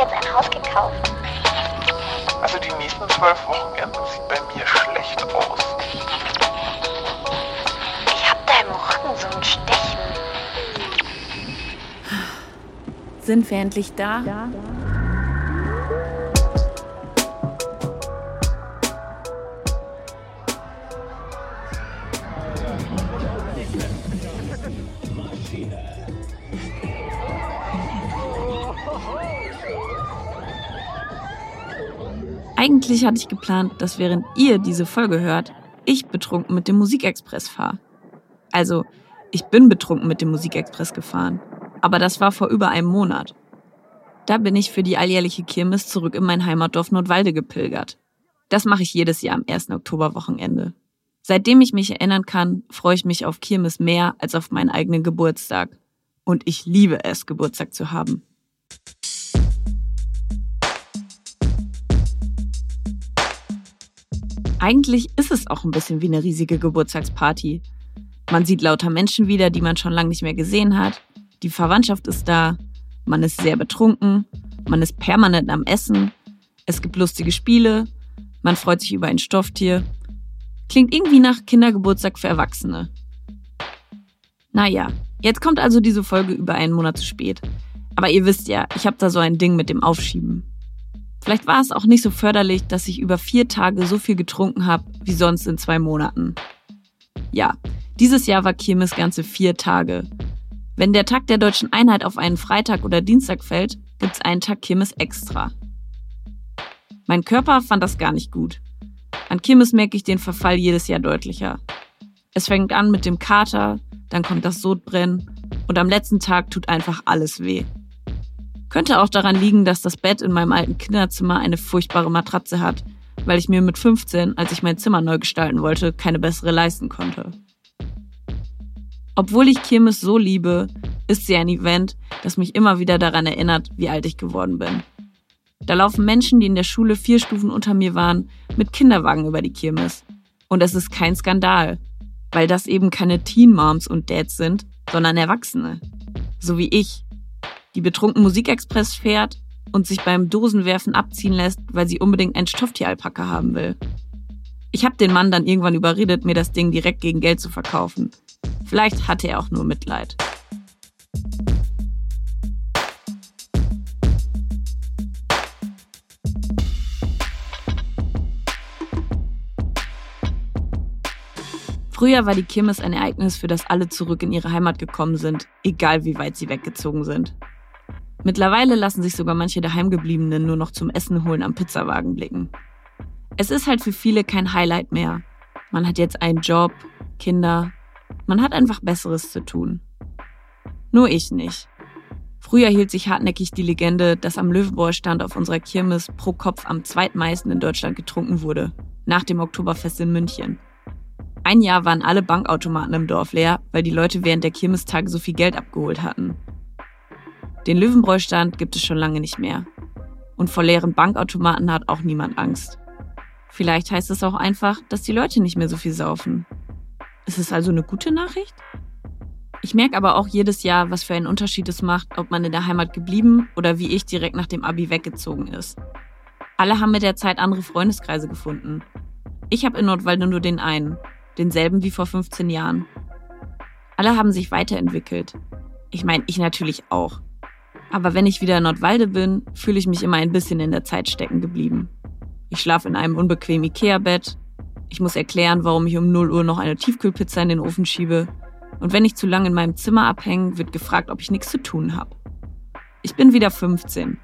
jetzt ein Haus gekauft. Also die nächsten zwölf Wochenenden sieht bei mir schlecht aus. Ich hab da im Rücken so ein Stechen. Sind wir endlich da? Ja. Eigentlich hatte ich geplant, dass während ihr diese Folge hört, ich betrunken mit dem Musikexpress fahre. Also, ich bin betrunken mit dem Musikexpress gefahren. Aber das war vor über einem Monat. Da bin ich für die alljährliche Kirmes zurück in mein Heimatdorf Nordwalde gepilgert. Das mache ich jedes Jahr am 1. Oktoberwochenende. Seitdem ich mich erinnern kann, freue ich mich auf Kirmes mehr als auf meinen eigenen Geburtstag. Und ich liebe es, Geburtstag zu haben. Eigentlich ist es auch ein bisschen wie eine riesige Geburtstagsparty. Man sieht lauter Menschen wieder, die man schon lange nicht mehr gesehen hat. Die Verwandtschaft ist da. Man ist sehr betrunken. Man ist permanent am Essen. Es gibt lustige Spiele. Man freut sich über ein Stofftier. Klingt irgendwie nach Kindergeburtstag für Erwachsene. Naja, jetzt kommt also diese Folge über einen Monat zu spät. Aber ihr wisst ja, ich habe da so ein Ding mit dem Aufschieben. Vielleicht war es auch nicht so förderlich, dass ich über vier Tage so viel getrunken habe wie sonst in zwei Monaten. Ja, dieses Jahr war Kirmes ganze vier Tage. Wenn der Tag der deutschen Einheit auf einen Freitag oder Dienstag fällt, gibt's einen Tag Kirmes extra. Mein Körper fand das gar nicht gut. An Kirmes merke ich den Verfall jedes Jahr deutlicher. Es fängt an mit dem Kater, dann kommt das Sodbrennen und am letzten Tag tut einfach alles weh. Könnte auch daran liegen, dass das Bett in meinem alten Kinderzimmer eine furchtbare Matratze hat, weil ich mir mit 15, als ich mein Zimmer neu gestalten wollte, keine bessere leisten konnte. Obwohl ich Kirmes so liebe, ist sie ein Event, das mich immer wieder daran erinnert, wie alt ich geworden bin. Da laufen Menschen, die in der Schule vier Stufen unter mir waren, mit Kinderwagen über die Kirmes. Und es ist kein Skandal, weil das eben keine Teen Moms und Dads sind, sondern Erwachsene. So wie ich, die betrunken Musikexpress fährt und sich beim Dosenwerfen abziehen lässt, weil sie unbedingt ein Stofftieralpaka haben will. Ich habe den Mann dann irgendwann überredet, mir das Ding direkt gegen Geld zu verkaufen. Vielleicht hatte er auch nur Mitleid. Früher war die Kirmes ein Ereignis, für das alle zurück in ihre Heimat gekommen sind, egal wie weit sie weggezogen sind. Mittlerweile lassen sich sogar manche Daheimgebliebenen nur noch zum Essen holen am Pizzawagen blicken. Es ist halt für viele kein Highlight mehr. Man hat jetzt einen Job, Kinder. Man hat einfach Besseres zu tun. Nur ich nicht. Früher hielt sich hartnäckig die Legende, dass am Löwenbräu-Stand auf unserer Kirmes pro Kopf am zweitmeisten in Deutschland getrunken wurde, nach dem Oktoberfest in München. Ein Jahr waren alle Bankautomaten im Dorf leer, weil die Leute während der Kirmestage so viel Geld abgeholt hatten. Den Löwenbräu-Stand gibt es schon lange nicht mehr. Und vor leeren Bankautomaten hat auch niemand Angst. Vielleicht heißt es auch einfach, dass die Leute nicht mehr so viel saufen. Ist es also eine gute Nachricht? Ich merke aber auch jedes Jahr, was für einen Unterschied es macht, ob man in der Heimat geblieben oder wie ich direkt nach dem Abi weggezogen ist. Alle haben mit der Zeit andere Freundeskreise gefunden. Ich habe in Nordwalde nur den einen, denselben wie vor 15 Jahren. Alle haben sich weiterentwickelt. Ich meine, ich natürlich auch. Aber wenn ich wieder in Nordwalde bin, fühle ich mich immer ein bisschen in der Zeit stecken geblieben. Ich schlafe in einem unbequemen Ikea-Bett. Ich muss erklären, warum ich um 0 Uhr noch eine Tiefkühlpizza in den Ofen schiebe. Und wenn ich zu lange in meinem Zimmer abhänge, wird gefragt, ob ich nichts zu tun habe. Ich bin wieder 15.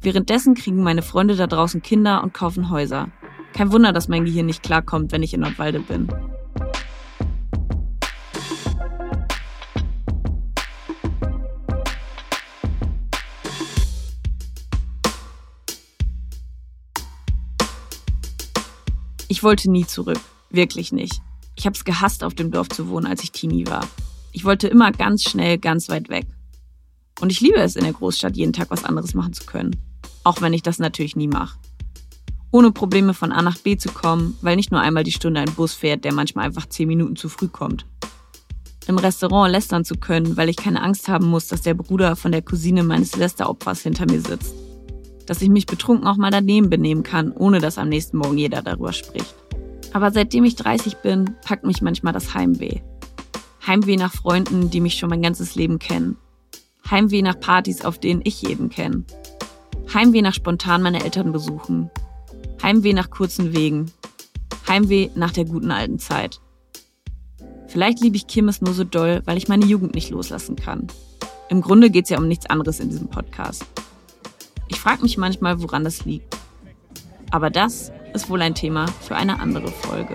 Währenddessen kriegen meine Freunde da draußen Kinder und kaufen Häuser. Kein Wunder, dass mein Gehirn nicht klarkommt, wenn ich in Nordwalde bin. Ich wollte nie zurück. Wirklich nicht. Ich habe es gehasst, auf dem Dorf zu wohnen, als ich Teenie war. Ich wollte immer ganz schnell, ganz weit weg. Und ich liebe es, in der Großstadt jeden Tag was anderes machen zu können. Auch wenn ich das natürlich nie mache. Ohne Probleme von A nach B zu kommen, weil nicht nur einmal die Stunde ein Bus fährt, der manchmal einfach zehn Minuten zu früh kommt. Im Restaurant lästern zu können, weil ich keine Angst haben muss, dass der Bruder von der Cousine meines Lästeropfers hinter mir sitzt. Dass ich mich betrunken auch mal daneben benehmen kann, ohne dass am nächsten Morgen jeder darüber spricht. Aber seitdem ich 30 bin, packt mich manchmal das Heimweh. Heimweh nach Freunden, die mich schon mein ganzes Leben kennen. Heimweh nach Partys, auf denen ich jeden kenne. Heimweh nach spontan meine Eltern besuchen. Heimweh nach kurzen Wegen. Heimweh nach der guten alten Zeit. Vielleicht liebe ich Kirmes nur so doll, weil ich meine Jugend nicht loslassen kann. Im Grunde geht es ja um nichts anderes in diesem Podcast. Ich frage mich manchmal, woran das liegt. Aber das ist wohl ein Thema für eine andere Folge.